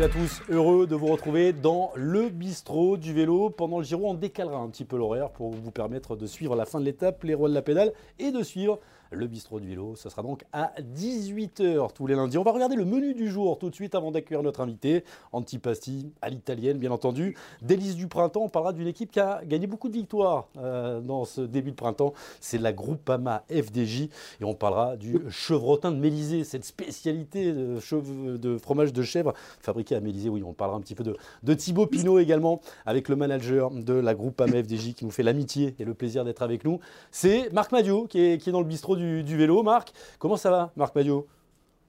Salut à tous, heureux de vous retrouver dans le bistrot du vélo. Pendant le Giro, on décalera un petit peu l'horaire pour vous permettre de suivre la fin de l'étape, les rois de la pédale, et de suivre le bistrot du vélo. Ce sera donc à 18h tous les lundis. On va regarder le menu du jour tout de suite avant d'accueillir notre invité. Antipasti à l'italienne, bien entendu. Délice du printemps, on parlera d'une équipe qui a gagné beaucoup de victoires euh, dans ce début de printemps. C'est la Groupama FDJ. Et on parlera du chevrotin de Mélisée, cette spécialité de, fromage de chèvre fabriqué à Mélisée. Oui, on parlera un petit peu de, de Thibaut Pinot également, avec le manager de la Groupama FDJ qui nous fait l'amitié et le plaisir d'être avec nous. C'est Marc Madio qui est, qui est dans le bistrot du, vélo. Marc, comment ça va, Marc Madio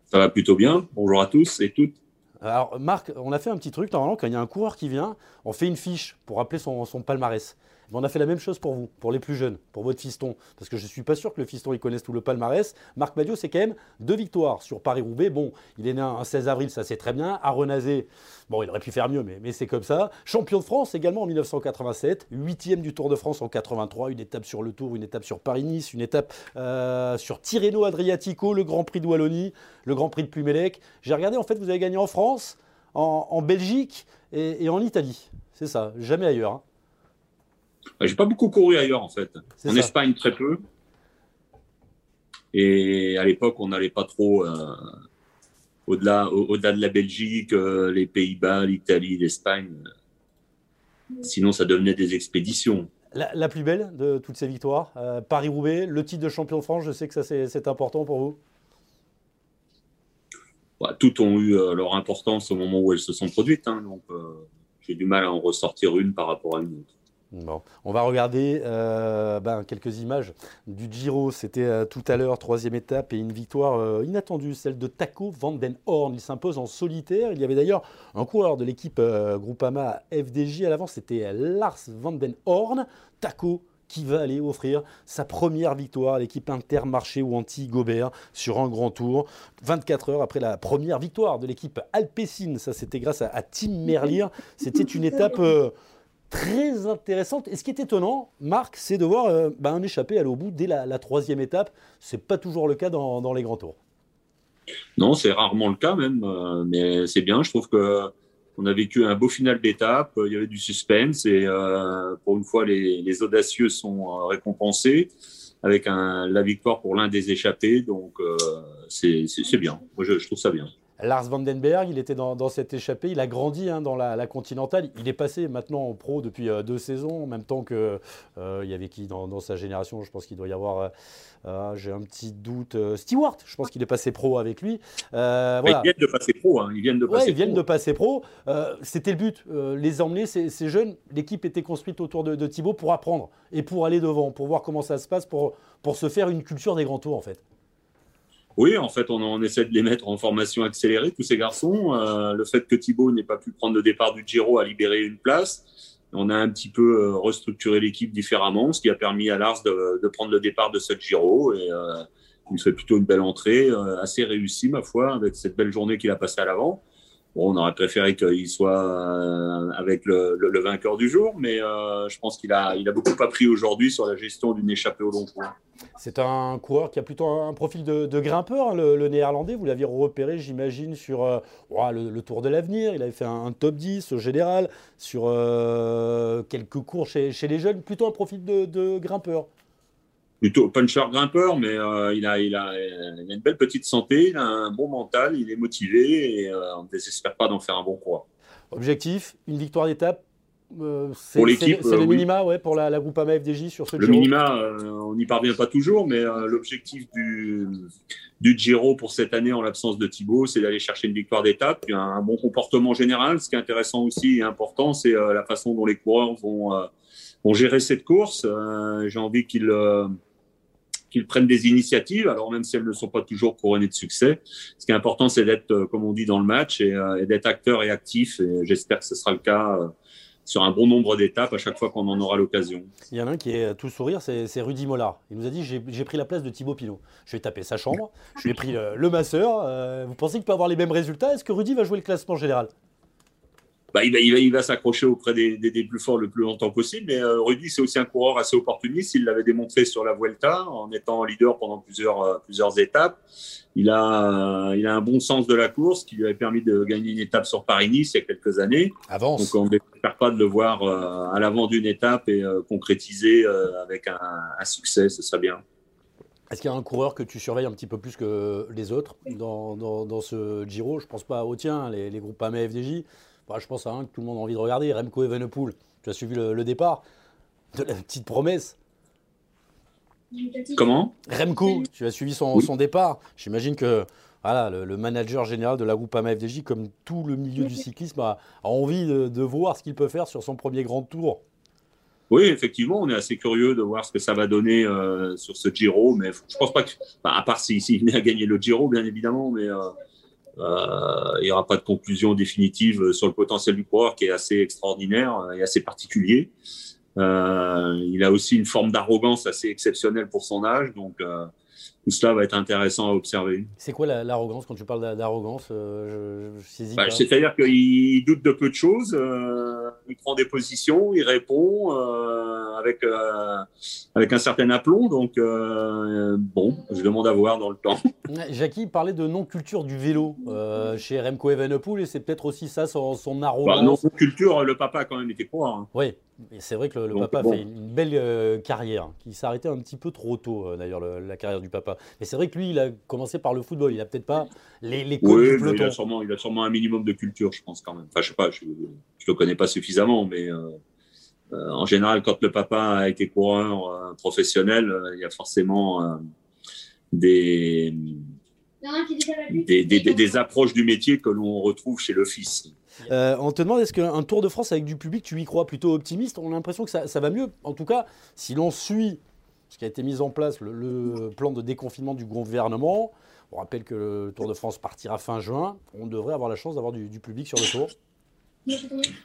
Ça va plutôt bien. Bonjour à tous et toutes. Alors, Marc, on a fait un petit truc. Normalement, quand il y a un coureur qui vient, on fait une fiche pour rappeler son palmarès on a fait la même chose pour vous, pour les plus jeunes, pour votre fiston. Parce que je ne suis pas sûr que le fiston, il connaisse tout le palmarès. Marc Madio, c'est quand même deux victoires sur Paris-Roubaix. Bon, il est né un 16 avril, ça c'est très bien. À Renazé, bon, il aurait pu faire mieux, mais, c'est comme ça. Champion de France également en 1987. Huitième du Tour de France en 83. Une étape sur le Tour, une étape sur Paris-Nice, une étape euh, sur Tirreno-Adriatico, le Grand Prix de Wallonie, le Grand Prix de Plumelec. J'ai regardé, en fait, vous avez gagné en France, en, Belgique et, en Italie. C'est ça, jamais ailleurs. Hein. J'ai pas beaucoup couru ailleurs en fait. En Espagne très peu. Et à l'époque, on n'allait pas trop euh, au-delà, au-delà de la Belgique, euh, les Pays-Bas, l'Italie, l'Espagne. Sinon, ça devenait des expéditions. La, plus belle de toutes ces victoires, euh, Paris-Roubaix, le titre de champion de France, je sais que ça c'est, important pour vous. Bah, toutes ont eu leur importance au moment où elles se sont produites, hein, donc j'ai du mal à en ressortir une par rapport à une autre. On va regarder euh, ben, quelques images du Giro. C'était euh, tout à l'heure, troisième étape et une victoire euh, inattendue, celle de Taco Van Den Horn. Il s'impose en solitaire. Il y avait d'ailleurs un coureur de l'équipe Groupama FDJ à l'avant, c'était Lars Van Den Horn. Taco qui va aller offrir sa première victoire à l'équipe Intermarché ou anti-Gobert sur un grand tour. 24 heures après la première victoire de l'équipe Alpecin, ça c'était grâce à, Tim Merlier. C'était une étape très intéressante. Et ce qui est étonnant, Marc, c'est de voir euh, bah, un échappé aller au bout dès la, troisième étape. Ce n'est pas toujours le cas dans, les grands tours. Non, c'est rarement le cas même, euh, mais c'est bien. Je trouve que on a vécu un beau final d'étape. Il y avait du suspense et euh, pour une fois, les, audacieux sont récompensés avec la victoire pour l'un des échappés. Donc c'est bien. Moi, je trouve ça bien. Lars Vandenberg, il était dans, cette échappée, il a grandi hein, dans la, Continentale. Il est passé maintenant en pro depuis euh, deux saisons, en même temps que euh, il y avait qui dans, sa génération. Je pense qu'il doit y avoir, euh, j'ai un petit doute, Stewart. Je pense qu'il est passé pro avec lui. Voilà. Ils viennent de passer pro. Hein. Ils viennent de passer ils viennent de passer pro. C'était le but, les emmener ces, jeunes. L'équipe était construite autour de, de, Thibaut pour apprendre et pour aller devant, pour voir comment ça se passe, pour, pour se faire une culture des grands tours en fait. Oui, en fait, on, essaie de les mettre en formation accélérée, tous ces garçons. Euh, le fait que Thibaut n'ait pas pu prendre le départ du Giro a libéré une place. On a un petit peu euh, restructuré l'équipe différemment, ce qui a permis à Lars de, prendre le départ de ce Giro. Et euh, il fait plutôt une belle entrée, assez réussie, ma foi, avec cette belle journée qu'il a passée à l'avant. On aurait préféré qu'il soit avec le, vainqueur du jour, mais je pense qu'il a, il a beaucoup appris aujourd'hui sur la gestion d'une échappée au long cours. C'est un coureur qui a plutôt un profil de, grimpeur, hein, le, néerlandais. Vous l'aviez repéré, j'imagine, sur euh, le, Tour de l'Avenir. Il avait fait un, top 10 au général, sur euh, quelques cours chez, les jeunes. Plutôt un profil de, grimpeur. Plutôt puncher grimpeur, mais euh, il, a, il, a, une belle petite santé, il a un bon mental, il est motivé et on ne désespère pas d'en faire un bon coureur. Objectif, une victoire d'étape euh, pour l'équipe, c'est le euh, minima ouais, pour la, la Groupama FDJ sur ce Le minima, euh, on n'y parvient pas toujours, mais l'objectif du, du Giro pour cette année en l'absence de Thibaut, c'est d'aller chercher une victoire d'étape, un, un bon comportement général. Ce qui est intéressant aussi et important, c'est la façon dont les coureurs vont, vont gérer cette course. J'ai envie qu'ils qu'ils prennent des initiatives, alors même si elles ne sont pas toujours couronnées de succès. Ce qui est important, c'est d'être, comme on dit, dans le match et, et d'être acteur et actif. J'espère que ce sera le cas sur un bon nombre d'étapes à chaque fois qu'on en aura l'occasion. Il y en a un qui est tout sourire, c'est Rudy Mollard. Il nous a dit j'ai pris la place de Thibaut Pinot. Je vais taper sa chambre, je lui ai pris le, masseur. Euh, vous pensez qu'il peut avoir les mêmes résultats? Est-ce que Rudy va jouer le classement général? Bah, il va, il va, il va s'accrocher auprès des, des, des, plus forts le plus longtemps possible. Mais euh, Rudy, c'est aussi un coureur assez opportuniste. Il l'avait démontré sur la Vuelta en étant leader pendant plusieurs, euh, plusieurs étapes. Il a, il a un bon sens de la course qui lui avait permis de gagner une étape sur Paris-Nice il y a quelques années. Avance. Donc on n'espère pas de le voir euh, à l'avant d'une étape et euh, concrétiser euh, avec un, un, succès, ce serait bien. Est-ce qu'il y a un coureur que tu surveilles un petit peu plus que les autres dans, dans, dans ce Giro? Je pense pas au tien, les, les groupes AMA FDJ. Bah, je pense à un que tout le monde a envie de regarder, Remco Evenepoel. Tu as suivi le, le départ de la petite promesse. Comment? Remco, tu as suivi son, oui. son départ. J'imagine que voilà, le, le, manager général de la Groupama FDJ, comme tout le milieu du cyclisme, a, a envie de, de, voir ce qu'il peut faire sur son premier grand tour. Oui, effectivement, on est assez curieux de voir ce que ça va donner euh, sur ce Giro, mais je pense pas que, à part s'il si, si a gagné le Giro, bien évidemment, mais euh, euh, il n'y aura pas de conclusion définitive sur le potentiel du coureur qui est assez extraordinaire et assez particulier. Euh, il a aussi une forme d'arrogance assez exceptionnelle pour son âge, donc euh, tout cela va être intéressant à observer. C'est quoi l'arrogance quand tu parles d'arrogance euh, bah, C'est-à-dire qu'il doute de peu de choses, euh, il prend des positions, il répond euh, avec, avec un certain aplomb, donc bon, je demande à voir dans le temps. Jackie parlait de non-culture du vélo chez Remco Evenepoel et c'est peut-être aussi ça son, son arrogance. Bah, non-culture, le papa quand même été quoi hein. Oui, c'est vrai que le, le Donc, papa bon. fait une belle euh, carrière, qui s'est arrêté un petit peu trop tôt euh, d'ailleurs, la carrière du papa. Mais c'est vrai que lui, il a commencé par le football, il n'a peut-être pas les, les codes oui, du peloton. Il a, sûrement, il a sûrement un minimum de culture, je pense quand même. Enfin, je sais pas, je ne le connais pas suffisamment, mais euh, en général, quand le papa a été coureur professionnel, il y a forcément des, des, des, des, approches du métier que l'on retrouve chez le fils. Euh, on te demande est-ce qu'un Tour de France avec du public, tu y crois plutôt optimiste? On a l'impression que ça, va mieux. En tout cas, si l'on suit ce qui a été mis en place, le, plan de déconfinement du gouvernement, on rappelle que le Tour de France partira fin juin, on devrait avoir la chance d'avoir du, public sur le Tour.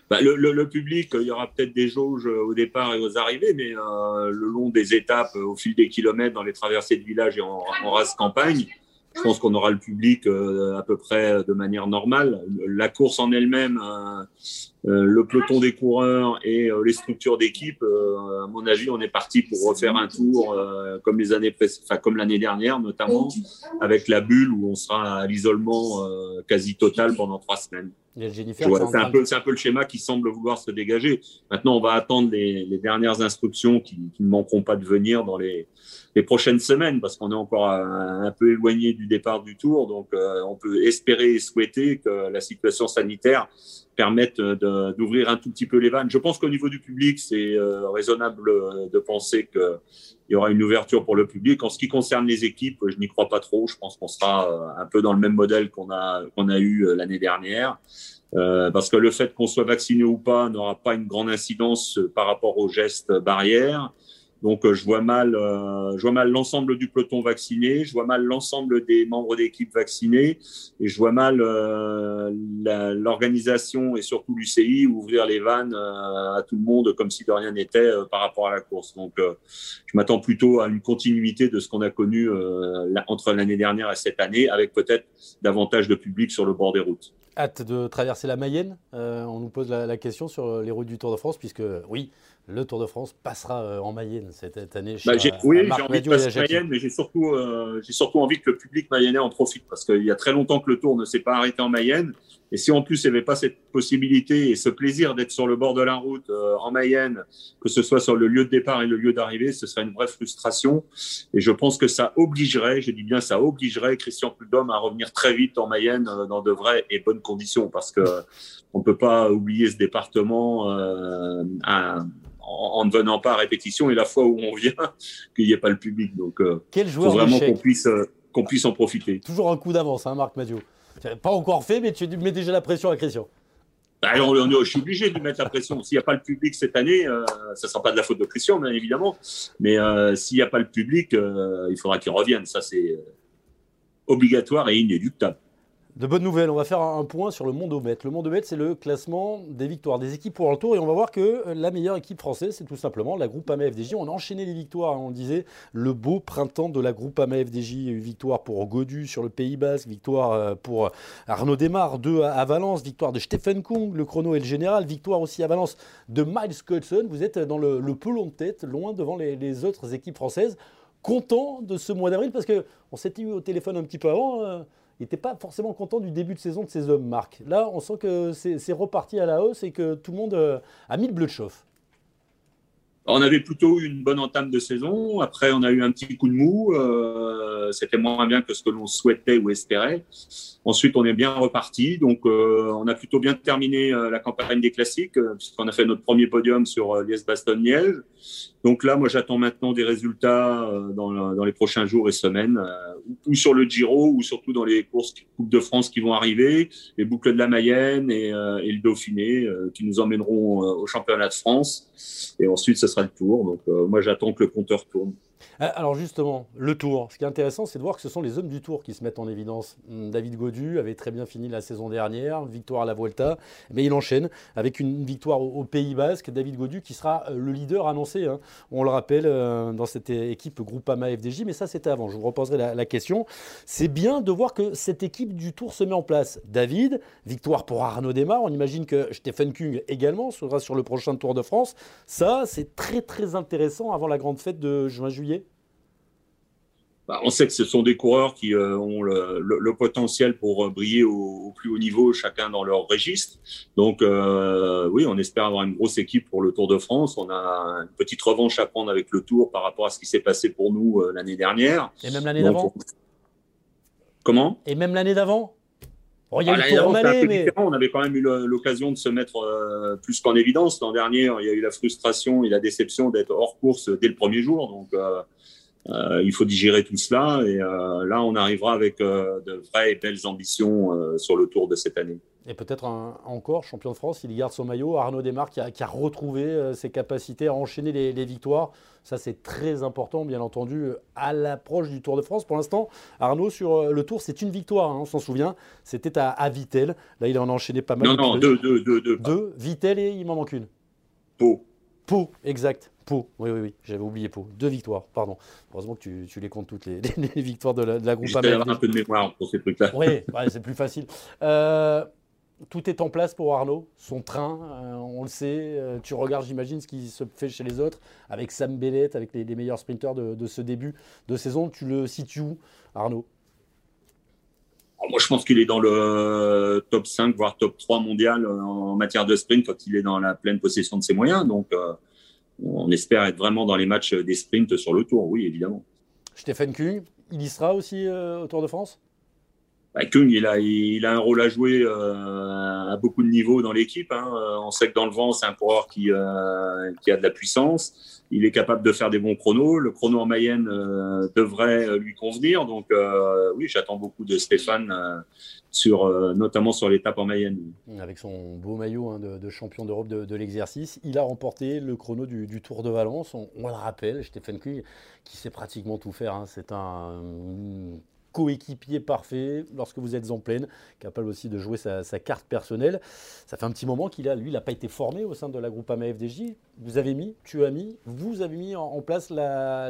Bah, le, public, il y aura peut-être des jauges au départ et aux arrivées, mais euh, le long des étapes, au fil des kilomètres, dans les traversées de village et en, en campagne, je pense qu'on aura le public euh, à peu près de manière normale. La course en elle-même, euh, euh, le peloton des coureurs et les structures d'équipe, à mon avis, on est parti pour refaire un tour comme les années, enfin comme l'année dernière notamment, avec la bulle où on sera à l'isolement quasi total pendant trois semaines. C'est un, peu, un peu le schéma qui semble vouloir se dégager. Maintenant, on va attendre les, les dernières instructions qui, qui, ne manqueront pas de venir dans les, les prochaines semaines parce qu'on est encore un, un, peu éloigné du départ du tour. Donc, euh, on peut espérer et souhaiter que la situation sanitaire permette d'ouvrir un tout petit peu les vannes. Je pense qu'au niveau du public, c'est euh, raisonnable de penser qu'il y aura une ouverture pour le public. En ce qui concerne les équipes, je n'y crois pas trop. Je pense qu'on sera euh, un peu dans le même modèle qu'on a, qu'on a eu l'année dernière. Euh, parce que le fait qu'on soit vacciné ou pas n'aura pas une grande incidence par rapport aux gestes barrières. Donc, euh, je vois mal, euh, je vois mal l'ensemble du peloton vacciné, je vois mal l'ensemble des membres d'équipe vaccinés, et je vois mal euh, l'organisation et surtout l'UCI ouvrir les vannes à tout le monde comme si de rien n'était par rapport à la course. Donc, je m'attends plutôt à une continuité de ce qu'on a connu entre l'année dernière et cette année, avec peut-être davantage de public sur le bord des routes. Hâte de traverser la Mayenne. on nous pose la, question sur les routes du Tour de France, puisque oui le Tour de France passera euh, en Mayenne cette année. Bah, j'ai, oui, j'ai envie de passer Mayenne, mais j'ai surtout, euh, j'ai surtout envie que le public mayennais en profite parce qu'il y a très longtemps que le Tour ne s'est pas arrêté en Mayenne. Et si en plus il n'y avait pas cette possibilité et ce plaisir d'être sur le bord de la route euh, en Mayenne, que ce soit sur le lieu de départ et le lieu d'arrivée, ce serait une vraie frustration. Et je pense que ça obligerait, je dis bien ça obligerait Christian Prudhomme à revenir très vite en Mayenne euh, dans de vraies et bonnes conditions parce que on peut pas oublier ce département euh, à, en, ne venant pas à répétition et la fois où on vient, qu'il n'y ait pas le public. Donc, euh, Quel joueur faut vraiment qu'on puisse, euh, qu'on puisse en profiter. Toujours un coup d'avance, hein, Marc Madio. Pas encore fait, mais tu mets déjà la pression à Christian. Bah, on, on, je suis obligé de lui mettre la pression. S'il n'y a pas le public cette année, euh, ça ne sera pas de la faute de Christian, bien évidemment. Mais euh, s'il n'y a pas le public, euh, il faudra qu'il revienne. Ça, c'est obligatoire et inéluctable. De bonnes nouvelles, on va faire un point sur le Mondomètre. Le Mondomètre, c'est le classement des victoires des équipes pour le tour et on va voir que la meilleure équipe française, c'est tout simplement la groupe AMA FDJ. On a enchaîné les victoires, hein. on disait le beau printemps de la groupe AMA FDJ. Victoire pour Godu sur le Pays Basque, victoire euh, pour Arnaud Desmar, deux à Valence, victoire de Stephen Kung, le chrono et le général, victoire aussi à Valence de Miles Scottson. Vous êtes dans le, pelon de tête, loin devant les, les autres équipes françaises. Content de ce mois d'avril parce qu'on s'était eu au téléphone un petit peu avant. Euh, il n'était pas forcément content du début de saison de ces hommes, Marc. Là, on sent que c'est reparti à la hausse et que tout le monde euh, a mis le bleu de chauffe. On avait plutôt une bonne entame de saison. Après, on a eu un petit coup de mou. Euh, c'était moins bien que ce que l'on souhaitait ou espérait. Ensuite, on est bien reparti. Donc, euh, on a plutôt bien terminé la campagne des classiques, puisqu'on a fait notre premier podium sur Liège-Bastogne-Liège. Donc là, moi, j'attends maintenant des résultats dans, dans, les prochains jours et semaines, ou sur le Giro, ou surtout dans les courses Coupe de France qui vont arriver, les boucles de la Mayenne et, et le Dauphiné, qui nous emmèneront au championnat de France. Et ensuite, ce sera le tour. Donc, moi, j'attends que le compteur tourne. Euh, alors justement, le tour. Ce qui est intéressant, c'est de voir que ce sont les hommes du tour qui se mettent en évidence. Hmm, David Godu avait très bien fini la saison dernière, victoire à la Vuelta, mais il enchaîne avec une victoire au, Pays Basque. David Godu qui sera euh, le leader annoncé, hein. on le rappelle, euh, dans cette équipe Groupama FDJ, mais ça c'était avant. Je vous reposerai la, question. C'est bien de voir que cette équipe du tour se met en place. David, victoire pour Arnaud Desmar. On imagine que Stephen Kung également sera sur le prochain Tour de France. Ça, c'est très très intéressant avant la grande fête de juin-juillet. Bah, on sait que ce sont des coureurs qui euh, ont le, potentiel pour euh, briller au, plus haut niveau, chacun dans leur registre. Donc euh, oui, on espère avoir une grosse équipe pour le Tour de France. On a une petite revanche à prendre avec le Tour par rapport à ce qui s'est passé pour nous l'année dernière. Et même l'année d'avant? Comment? Et même l'année d'avant? Il y a ah, Tour mais... On avait quand même eu l'occasion de se mettre plus qu'en évidence. L'an dernier, il y a eu la frustration et la déception d'être hors course dès le premier jour. Donc euh, il faut digérer tout cela et euh, là, on arrivera avec euh, de vraies et belles ambitions sur le Tour de cette année. Et peut-être encore champion de France, il garde son maillot. Arnaud Desmar qui a, retrouvé ses capacités à enchaîner les, victoires. Ça, c'est très important, bien entendu, à l'approche du Tour de France. Pour l'instant, Arnaud, sur le Tour, c'est une victoire, hein, on s'en souvient. C'était à, à, Vitel. Là, il en a enchaîné pas mal. Non, non, deux, deux, deux, deux. Deux, Vitel et il m'en manque une. Pau. Pau, exact. Pau, oui, oui, oui, j'avais oublié Pau. Deux victoires, pardon. Heureusement que tu, les comptes toutes les, victoires de la, de la groupe avoir un peu de mémoire pour ces trucs-là. Oui, c'est plus facile. Euh, tout est en place pour Arnaud, son train, euh, on le sait. Euh, tu regardes, j'imagine, ce qui se fait chez les autres, avec Sam Bellet, avec les, meilleurs sprinteurs de, ce début de saison. Tu le situes où, Arnaud? Moi, je pense qu'il est dans le top 5, voire top 3 mondial en matière de sprint quand il est dans la pleine possession de ses moyens. Donc, on espère être vraiment dans les matchs des sprints sur le Tour, oui, évidemment. Stéphane Kung, il y sera aussi euh, au Tour de France? Bah, Kung, il a, un rôle à jouer euh, à beaucoup de niveaux dans l'équipe. Hein. On sait que dans le vent, c'est un coureur qui, euh, a de la puissance il est capable de faire des bons chronos. Le chrono en Mayenne euh, devrait euh, lui convenir. Donc euh, oui, j'attends beaucoup de Stéphane, notamment sur l'étape en Mayenne. Avec son beau maillot hein, de, champion d'Europe de, l'exercice, il a remporté le chrono du, Tour de Valence. On, le rappelle, Stéphane Kuy, qui sait pratiquement tout faire. Hein. C'est un coéquipier parfait lorsque vous êtes en pleine, capable aussi de jouer sa, carte personnelle. Ça fait un petit moment qu'il a, lui, il n'a pas été formé au sein de la groupe AMA-FDJ. Vous avez mis, tu as mis, vous avez mis en, place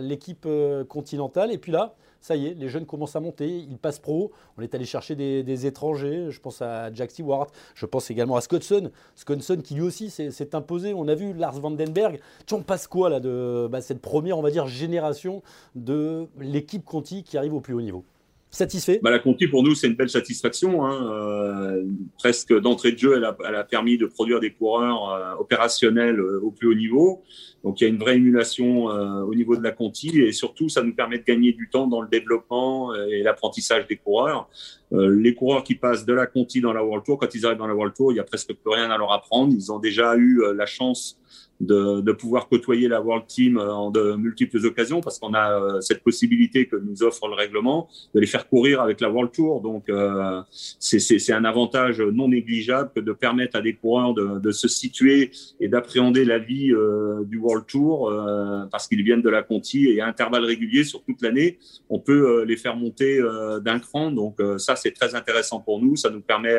l'équipe euh, continentale. Et puis là, ça y est, les jeunes commencent à monter, ils passent pro. On est allé chercher des, étrangers. Je pense à Jack Stewart, je pense également à Scottson. Scottson qui lui aussi s'est imposé. On a vu Lars Vandenberg. Tu en passes quoi là de bah, cette première, on va dire, génération de l'équipe Conti qui arrive au plus haut niveau? Satisfait? Bah, La Conti, pour nous, c'est une belle satisfaction. Hein. Euh, presque d'entrée de jeu, elle a, permis de produire des coureurs euh, opérationnels euh, au plus haut niveau. Donc, il y a une vraie émulation au niveau de la Conti. Et surtout, ça nous permet de gagner du temps dans le développement et l'apprentissage des coureurs. les coureurs qui passent de la Conti dans la World Tour, quand ils arrivent dans la World Tour, il n'y a presque plus rien à leur apprendre. Ils ont déjà eu la chance de, de, pouvoir côtoyer la World Team en de multiples occasions parce qu'on a euh, cette possibilité que nous offre le règlement de les faire courir avec la World Tour. Donc, euh, c'est un avantage non négligeable que de permettre à des coureurs de, de se situer et d'appréhender la vie euh, du World Tour euh, parce qu'ils viennent de la Conti et à intervalles réguliers sur toute l'année, on peut les faire monter d'un cran. Donc, ça, c'est très intéressant pour nous. Ça nous permet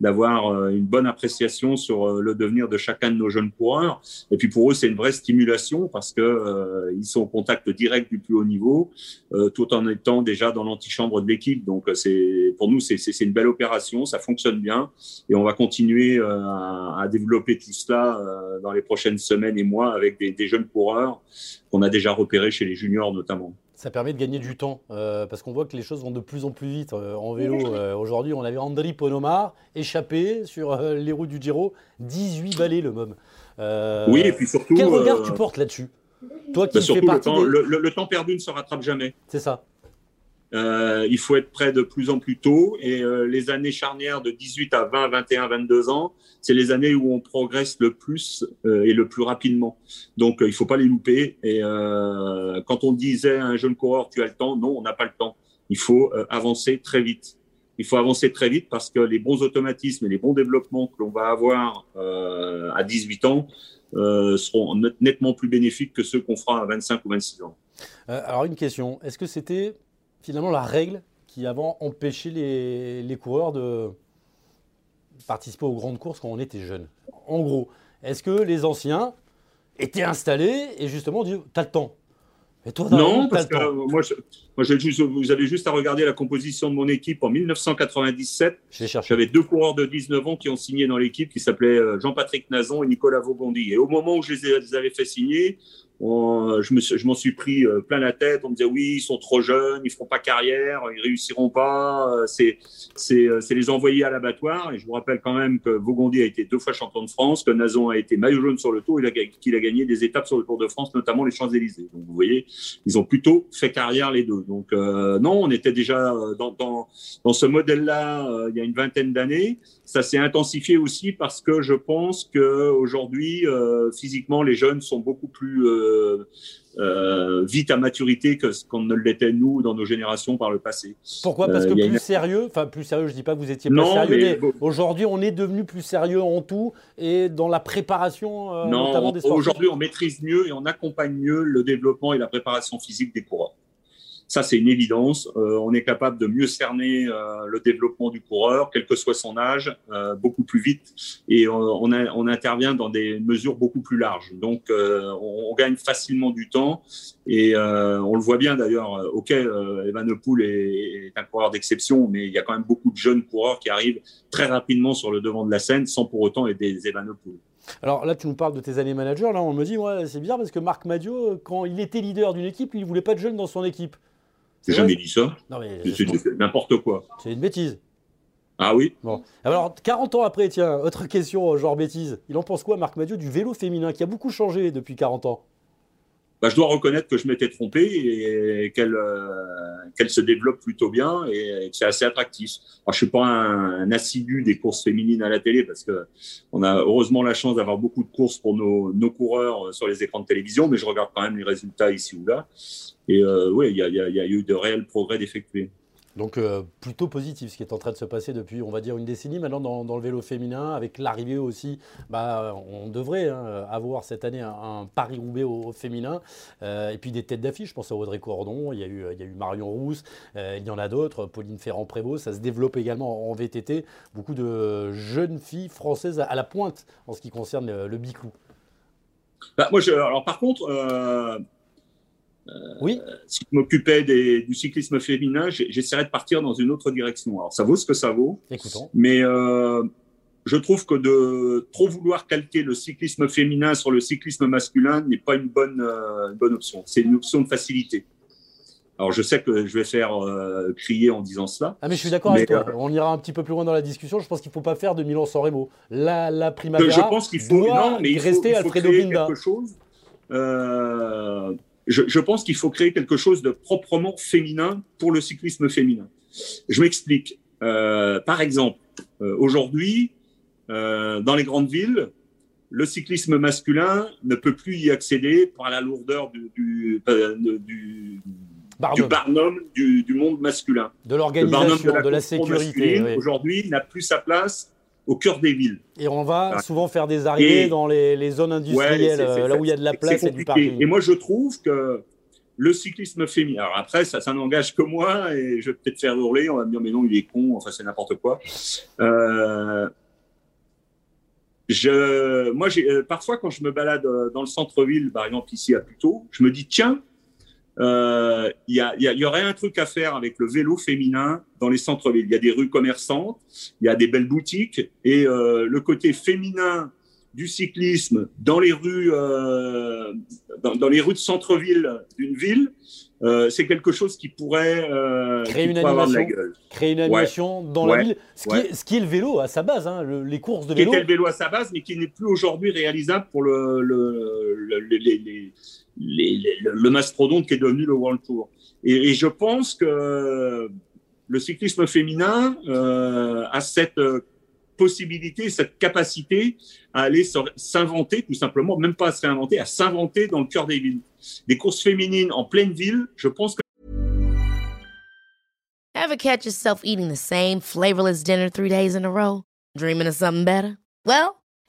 d'avoir une bonne appréciation sur le devenir de chacun de nos jeunes coureurs. Et puis pour eux, c'est une vraie stimulation parce que euh, ils sont au contact direct du plus haut niveau, euh, tout en étant déjà dans l'antichambre de l'équipe. Donc euh, c'est pour nous, c'est une belle opération, ça fonctionne bien, et on va continuer à, à, développer tout cela dans les prochaines semaines et mois avec des, des jeunes coureurs qu'on a déjà repérés chez les juniors notamment. Ça permet de gagner du temps euh, parce qu'on voit que les choses vont de plus en plus vite euh, en vélo. Euh, aujourd'hui, on avait Andri Ponomar échappé sur les routes du Giro, 18 balais le même. oui, et puis surtout. Quel regard tu portes là-dessus Toi qui bah, fais partie. Le temps, le temps perdu ne se rattrape jamais. C'est ça. Euh, il faut être prêt de plus en plus tôt. Et euh, les années charnières de 18 à 20, 21, 22 ans, c'est les années où on progresse le plus euh, et le plus rapidement. Donc, il faut pas les louper. Et quand on disait à un jeune coureur, tu as le temps, non, on n'a pas le temps. Il faut avancer très vite. Il faut avancer très vite parce que les bons automatismes et les bons développements que l'on va avoir à 18 ans seront nettement plus bénéfiques que ceux qu'on fera à 25 ou 26 ans. alors, une question. Est-ce que c'était finalement la règle qui avant empêchait les, coureurs de participer aux grandes courses quand on était jeune. En gros, est-ce que les anciens étaient installés et justement tu as le temps non, parce que moi, vous avez juste à regarder la composition de mon équipe en 1997. J'avais deux coureurs de 19 ans qui ont signé dans l'équipe qui s'appelaient euh, Jean-Patrick Nazon et Nicolas Vaugondi. Et au moment où je les avais fait signer, je m'en suis pris euh, plein la tête. On me disait oui, ils sont trop jeunes, ils feront pas carrière, ils réussiront pas. Euh, c'est euh, c'est les envoyer à l'abattoir. Et je vous rappelle quand même que Vaugondi a été deux fois champion de France, que Nazon a été maillot jaune sur le Tour, qu'il a gagné des étapes sur le Tour de France, notamment les Champs Élysées. Donc vous voyez, ils ont plutôt fait carrière les deux. Donc non, on était déjà dans dans, dans ce modèle-là il y a une vingtaine d'années. Ça s'est intensifié aussi parce que je pense que aujourd'hui, physiquement, les jeunes sont beaucoup plus euh, euh, vite à maturité que ce qu'on ne l'était nous dans nos générations par le passé. Pourquoi? Parce que euh, plus sérieux, enfin plus sérieux, je dis pas que vous étiez pas sérieux, mais, aujourd'hui on est devenu plus sérieux en tout et dans la préparation non, Aujourd'hui on maîtrise mieux et on accompagne mieux le développement et la préparation physique des coureurs. Ça, c'est une évidence. Euh, on est capable de mieux cerner euh, le développement du coureur, quel que soit son âge, euh, beaucoup plus vite. Et on, intervient dans des mesures beaucoup plus larges. Donc, on, gagne facilement du temps. Et on le voit bien d'ailleurs. OK, Evenepoel est, est un coureur d'exception, mais il y a quand même beaucoup de jeunes coureurs qui arrivent très rapidement sur le devant de la scène sans pour autant être des. Alors là, tu nous parles de tes années manager. Là, on me dit, c'est bizarre parce que Marc Madio, quand il était leader d'une équipe, il ne voulait pas de jeunes dans son équipe. J'ai jamais dit ça. C'est n'importe quoi. C'est une bêtise. Ah oui Bon. Alors, 40 ans après, tiens, autre question, genre bêtise. Il en pense quoi, Marc Madieu, du vélo féminin qui a beaucoup changé depuis 40 ans? Bah, je dois reconnaître que je m'étais trompé et qu'elle euh, qu'elle se développe plutôt bien et, que c'est assez attractif. Alors, je suis pas un, assidu des courses féminines à la télé parce que on a heureusement la chance d'avoir beaucoup de courses pour nos, nos coureurs sur les écrans de télévision, mais je regarde quand même les résultats ici ou là. Et euh, oui, il y a, y a, eu de réels progrès d'effectuer. Donc euh, plutôt positif ce qui est en train de se passer depuis, on va dire, une décennie maintenant dans, le vélo féminin, avec l'arrivée aussi, bah, on devrait hein, avoir cette année un, Paris-Roubaix au, féminin, euh, et puis des têtes d'affiche, je pense à Audrey Cordon, il y a eu, il y a eu Marion Rousse, il y en a d'autres, Pauline Ferrand-Prévot, ça se développe également en VTT, beaucoup de jeunes filles françaises à, la pointe en ce qui concerne le, le biclou. Bah, moi, je, alors par contre oui. Euh, si je m'occupais du cyclisme féminin, j'essaierais de partir dans une autre direction. Alors, ça vaut ce que ça vaut. Écoutons. Mais euh, je trouve que de trop vouloir calquer le cyclisme féminin sur le cyclisme masculin n'est pas une bonne, euh, bonne option. C'est une option de facilité. Alors, je sais que je vais faire crier en disant cela. Ah, mais je suis d'accord avec toi. On ira un petit peu plus loin dans la discussion. Je pense qu'il ne faut pas faire de Milan-San Remo. La, la primavera je pense qu'il faut, non, mais il faut, rester il faut quelque chose. Je, pense qu'il faut créer quelque chose de proprement féminin pour le cyclisme féminin. Je m'explique. Euh, par exemple, euh, aujourd'hui, euh, dans les grandes villes, le cyclisme masculin ne peut plus y accéder par la lourdeur du, du, du, Barnum. du Barnum du, du monde masculin. De l'organisation, la de la sécurité. oui. Aujourd'hui, n'a plus sa place au cœur des villes. Et on va souvent faire des arrivées Et- dans les, les zones industrielles, c'est- c'est- euh, là où il y a de la place et du parking. Et moi, je trouve que le cyclisme féminin. Alors après, ça, ça n'engage que moi et je vais peut-être faire hurler. On va me dire, mais non, il est con. Enfin, c'est n'importe quoi. Euh, je, moi, j'ai, euh, parfois, quand je me balade dans le centre-ville, par exemple ici à Puteaux, je me dis, tiens, euh, il y, a- il y a- il y aurait un truc à faire avec le vélo féminin dans les centres-villes. Il y a des rues commerçantes, il y a des belles boutiques et euh, le côté féminin du cyclisme dans les rues, euh, dans, dans les rues de centre-ville d'une ville, c'est quelque chose qui pourrait, Créer qui une pourrait avoir de la animation. Créer une animation dans la ville, ce qui, est, ce qui est le vélo à sa base, hein, le- les courses de Qui vélo. était le vélo à sa base, mais qui n'est plus aujourd'hui réalisable pour le, le, le, le- les- les- les- les- le- mastodonte qui est devenu le World Tour. Et, je pense que le cyclisme féminin euh, a cette euh, possibilité, cette capacité à aller s'inventer, tout simplement, même pas à se réinventer, à s'inventer dans le cœur des villes. Des courses féminines en pleine ville, je pense que Ever catch yourself eating the same flavorless dinner three days in a row? Dreaming of something better? Well,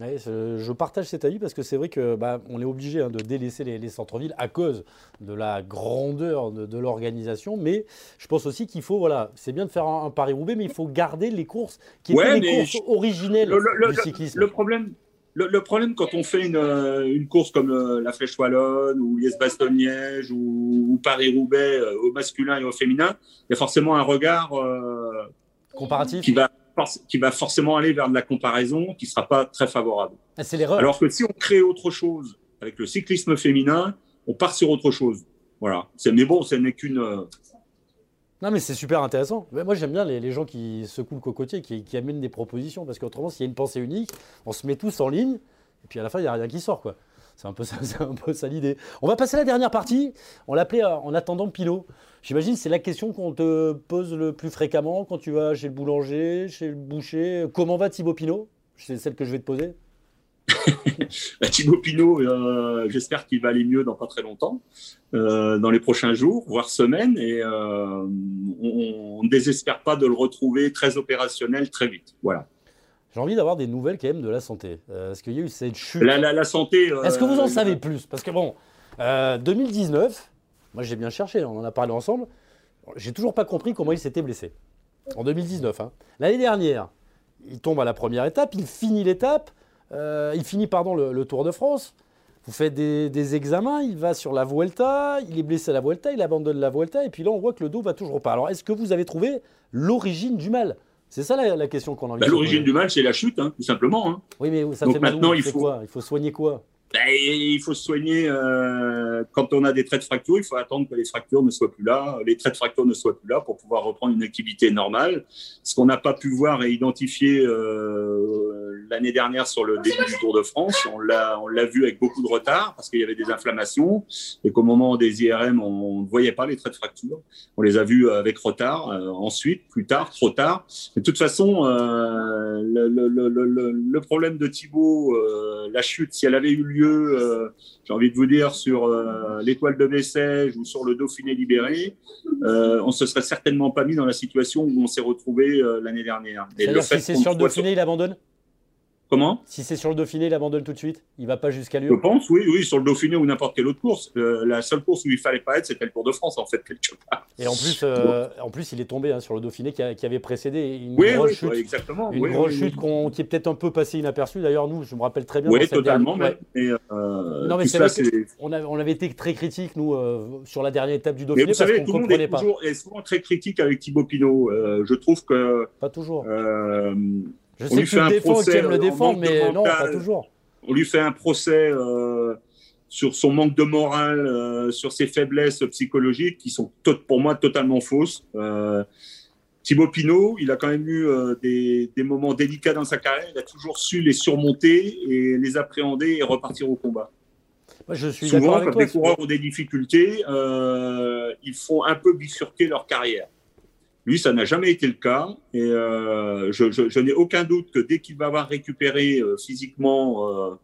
Je, partage cet avis parce que c'est vrai que bah, on est obligé hein, de délaisser les, les centres-villes à cause de la grandeur de, de l'organisation, mais je pense aussi qu'il faut, voilà, c'est bien de faire un, un Paris-Roubaix, mais il faut garder les courses qui Ouais, étaient les courses je- originelles Le- le- du le- cyclisme. Le problème, le, le problème quand on fait une, euh, une course comme euh, la Flèche Wallonne ou Liège-Bastogne-Liège ou, ou Paris-Roubaix euh, au masculin et au féminin, il y a forcément un regard euh, Comparatif, qui, va, qui va forcément aller vers de la comparaison qui sera pas très favorable. Ah, c'est l'erreur. Alors que si on crée autre chose avec le cyclisme féminin, on part sur autre chose. Voilà. Mais bon, ce n'est qu'une. euh, Non, mais c'est super intéressant. Mais Moi, j'aime bien les, les gens qui secouent le cocotier, qui, qui amènent des propositions, parce qu'autrement, s'il y a une pensée unique, on se met tous en ligne, et puis à la fin, il n'y a rien qui sort, quoi. C'est un peu ça, l'idée. On va passer à la dernière partie. On l'appelait euh, en attendant Pinot. J'imagine c'est la question qu'on te pose le plus fréquemment quand tu vas chez le boulanger, chez le boucher. Comment va Thibaut Pinot C'est celle que je vais te poser. Bah, Thibaut Pinot, euh, j'espère qu'il va aller mieux dans pas très longtemps, euh, dans les prochains jours, voire semaines, et euh, on ne désespère pas de le retrouver très opérationnel très vite. Voilà. J'ai envie d'avoir des nouvelles quand même de la santé. Euh, Est-ce qu'il y a eu cette chute La, la, la santé. euh, Est-ce que vous en savez plus? Parce que bon, euh, 2019, moi j'ai bien cherché, on en a parlé ensemble. J'ai toujours pas compris comment il s'était blessé. En 2019. hein. L'année dernière, il tombe à la première étape, il finit l'étape, euh, il finit pardon le, le Tour de France. Vous faites des, des examens, il va sur la Vuelta, il est blessé à la Vuelta, il abandonne la Vuelta, et puis là on voit que le dos va toujours pas. Alors est-ce que vous avez trouvé l'origine du mal? C'est ça la, la question qu'on a envie bah, L'origine du mal, c'est la chute, hein, tout simplement. hein. Oui, mais ça Donc fait mal où maintenant, il faut- quoi? Il faut soigner quoi? Ben, il faut se soigner euh, quand on a des traits de fracture. Il faut attendre que les fractures ne soient plus là, les traits de fracture ne soient plus là pour pouvoir reprendre une activité normale. Ce qu'on n'a pas pu voir et identifier euh, l'année dernière sur le début du Tour de France, on l'a on l'a vu avec beaucoup de retard parce qu'il y avait des inflammations et qu'au moment des IRM on ne voyait pas les traits de fracture. On les a vus avec retard. euh, ensuite, plus tard, trop tard. De toute façon, euh, le, le, le, le, le problème de Thibaut, euh, la chute, si elle avait eu lieu, euh, j'ai envie de vous dire, sur euh, l'étoile de Bessèges ou sur le Dauphiné libéré, euh, on se serait certainement pas mis dans la situation où on s'est retrouvé euh, l'année dernière. Et C'est-à-dire si c'est sur le soit Dauphiné, il abandonne? Comment? Si c'est sur le Dauphiné, il abandonne tout de suite Il va pas jusqu'à Je Lyon pense, oui, oui, sur le Dauphiné ou n'importe quelle autre course. Euh, la seule course où il fallait pas être, c'était le Tour de France, en fait, quelque part. Et en plus, euh, en plus, il est tombé hein, sur le Dauphiné qui, a- qui avait précédé une Oui, grosse oui, chute. ouais, exactement. Une oui, grosse oui, chute qui est peut-être un peu passée inaperçue. D'ailleurs, nous, je me rappelle très bien. Oui, totalement. dernière- même. ouais. Et, euh, Non, mais ça, On, avait, on avait été très critiques, nous, sur la dernière étape du Mais Dauphiné, vous parce savez, tout le ne monde est, comprenait pas. toujours, est souvent très critique avec Thibaut Pinot. Je trouve que Pas toujours. Euh, Je on sais lui que tu fait le un défends, que tu procès aimes le en défendre, manque mais de non, pas mental. toujours. on lui fait un procès euh, sur son manque de morale, sur ses faiblesses psychologiques qui sont pour moi totalement fausses. Thibaut Pinot, il a quand même eu des, des, moments délicats dans sa carrière. Il a toujours su les surmonter et les appréhender et repartir au combat. Moi, je suis Souvent, quand les coureurs ont des difficultés, euh, ils font un peu bifurquer leur carrière. Lui, ça n'a jamais été le cas. Et euh, je, je, je n'ai aucun doute que dès qu'il va avoir récupéré euh, physiquement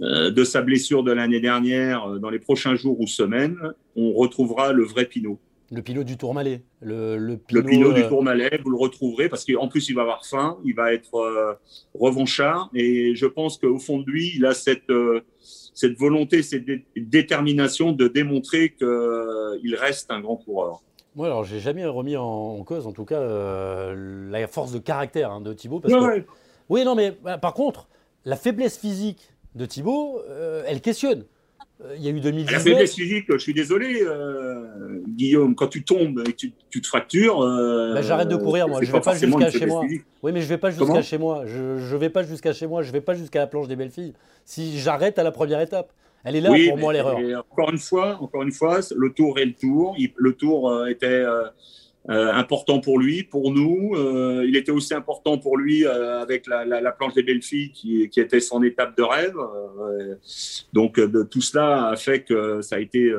euh, de sa blessure de l'année dernière, dans les prochains jours ou semaines, on retrouvera le vrai Pinot. Le pilote du Tourmalet. Le, le, Pinot, le Pinot du Tourmalet, vous le retrouverez parce qu'en plus, il va avoir faim, il va être revanchard. Et je pense qu'au fond de lui, il a cette cette volonté, cette détermination de démontrer qu'il reste un grand coureur. Moi, alors, j'ai jamais remis en, cause, en tout cas, euh, la force de caractère hein, de Thibaut. Oui, non, mais bah, par contre, la faiblesse physique de Thibaut, euh, elle questionne. Euh, il y a eu 2019. La faiblesse physique, je suis désolé, euh, Guillaume, quand tu tombes et que tu, tu te fractures. Euh, bah, J'arrête de courir, moi. Je ne vais pas jusqu'à chez moi. Oui, mais je ne vais pas jusqu'à chez moi. Je ne vais pas jusqu'à chez moi. Je vais pas jusqu'à la planche des belles filles. Si j'arrête à la première étape. Elle est là pour moi l'erreur. Encore une fois, encore une fois, le tour est le tour. le tour était euh, important pour lui, pour nous. Euh, il était aussi important pour lui euh, avec la, la, la, planche des belles filles qui, qui, était son étape de rêve. donc de, tout cela a fait que ça a été,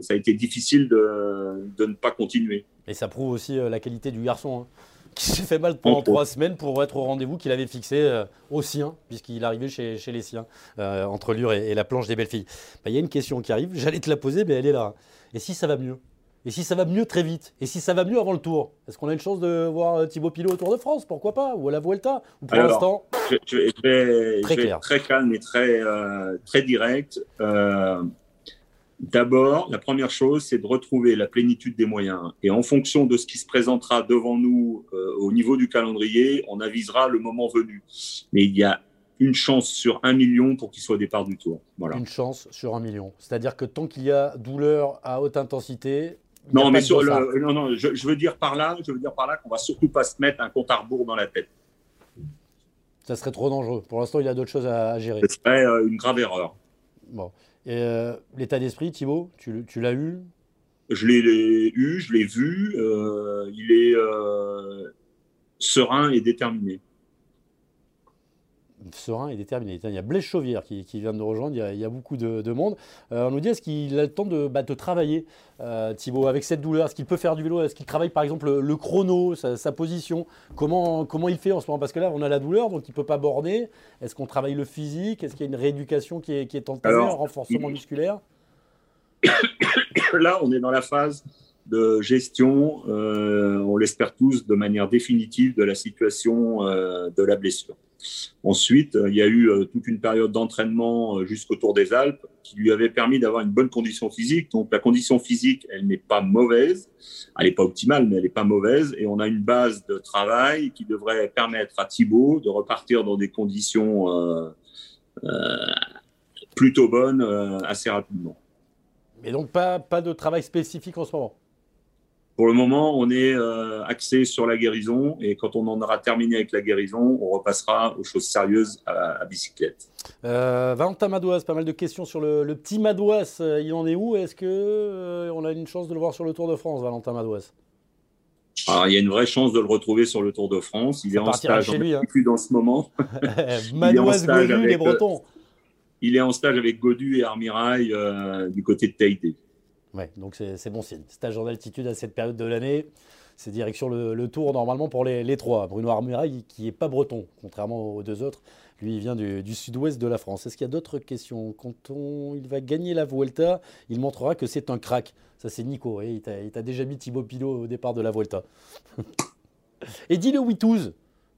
ça a été difficile de, de, ne pas continuer. Et ça prouve aussi la qualité du garçon. Hein, qui s'est fait mal pendant trois semaines pour être au rendez-vous qu'il avait fixé au sien, puisqu'il arrivait chez, chez les siens, entre Lure et, et, la planche des belles filles. Bah, il y a une question qui arrive, j'allais te la poser, mais elle est là. Et si ça va mieux? Et si ça va mieux très vite? Et si ça va mieux avant le Tour? Est-ce qu'on a une chance de voir euh, Thibaut Pinot au Tour de France? Pourquoi pas? Ou à la Vuelta? Ou pour l'instant je, je, vais, très, je très calme et très, euh, très direct. D'abord, la première chose, c'est de retrouver la plénitude des moyens. Et en fonction de ce qui se présentera devant nous euh, au niveau du calendrier, on avisera le moment venu. Mais il y a une chance sur un million pour qu'il soit au départ du tour. Voilà. Une chance sur un million. C'est-à-dire que tant qu'il y a douleur à haute intensité, non, mais sur le, non, non, je, je, veux dire par là, je veux dire par là qu'on va surtout pas se mettre un compte à rebours dans la tête. Ça serait trop dangereux. Pour l'instant, il y a d'autres choses à, gérer. Ce serait euh, une grave erreur. Bon. Euh, l'état d'esprit, Thibaut, tu, l'as eu? Je l'ai eu, je l'ai vu. Euh, il est euh, serein et déterminé serein et déterminé. Il y a Blaise Chauvière qui, vient de nous rejoindre, il y a, beaucoup de, monde. Euh, on nous dit est-ce qu'il a le temps de, bah, travailler, euh, Thibaut, avec cette douleur? Est-ce qu'il peut faire du vélo? Est-ce qu'il travaille par exemple le, chrono, sa, position? Comment, comment il fait en ce moment? Parce que là, on a la douleur, donc il ne peut pas borner. Est-ce qu'on travaille le physique? Est-ce qu'il y a une rééducation qui est, qui est entamée, un renforcement musculaire? Là, on est dans la phase de gestion, euh, on l'espère tous, de manière définitive de la situation de la blessure. Ensuite, euh, il y a eu euh, toute une période d'entraînement euh, jusqu'au Tour des Alpes qui lui avait permis d'avoir une bonne condition physique. Donc la condition physique, elle n'est pas mauvaise. Elle n'est pas optimale, mais elle n'est pas mauvaise. Et on a une base de travail qui devrait permettre à Thibaut de repartir dans des conditions plutôt bonnes assez rapidement. Mais donc pas, pas de travail spécifique en ce moment? Pour le moment, on est euh, axé sur la guérison et quand on en aura terminé avec la guérison, on repassera aux choses sérieuses à, bicyclette. Euh, Valentin Madouas, pas mal de questions sur le, petit Madouas. Euh, il en est où? Est-ce que euh, on a une chance de le voir sur le Tour de France, Valentin Madouas? Alors, il y a une vraie chance de le retrouver sur le Tour de France. Il est en stage chez lui, hein. dans ce moment. Madouas, les Bretons. il est en stage avec Godu et Armirail du côté de Tahiti. Ouais, donc c'est bon signe. Stage en altitude à cette période de l'année. C'est direction le, tour normalement pour les, trois. Bruno Armurail qui n'est pas breton, contrairement aux deux autres. Lui, il vient du, sud-ouest de la France. Est-ce qu'il y a d'autres questions? Quand on, il va gagner la Vuelta, il montrera que c'est un crack. Ça, c'est Nico. il t'a déjà mis Thibaut Pinot au départ de la Vuelta. Et dis le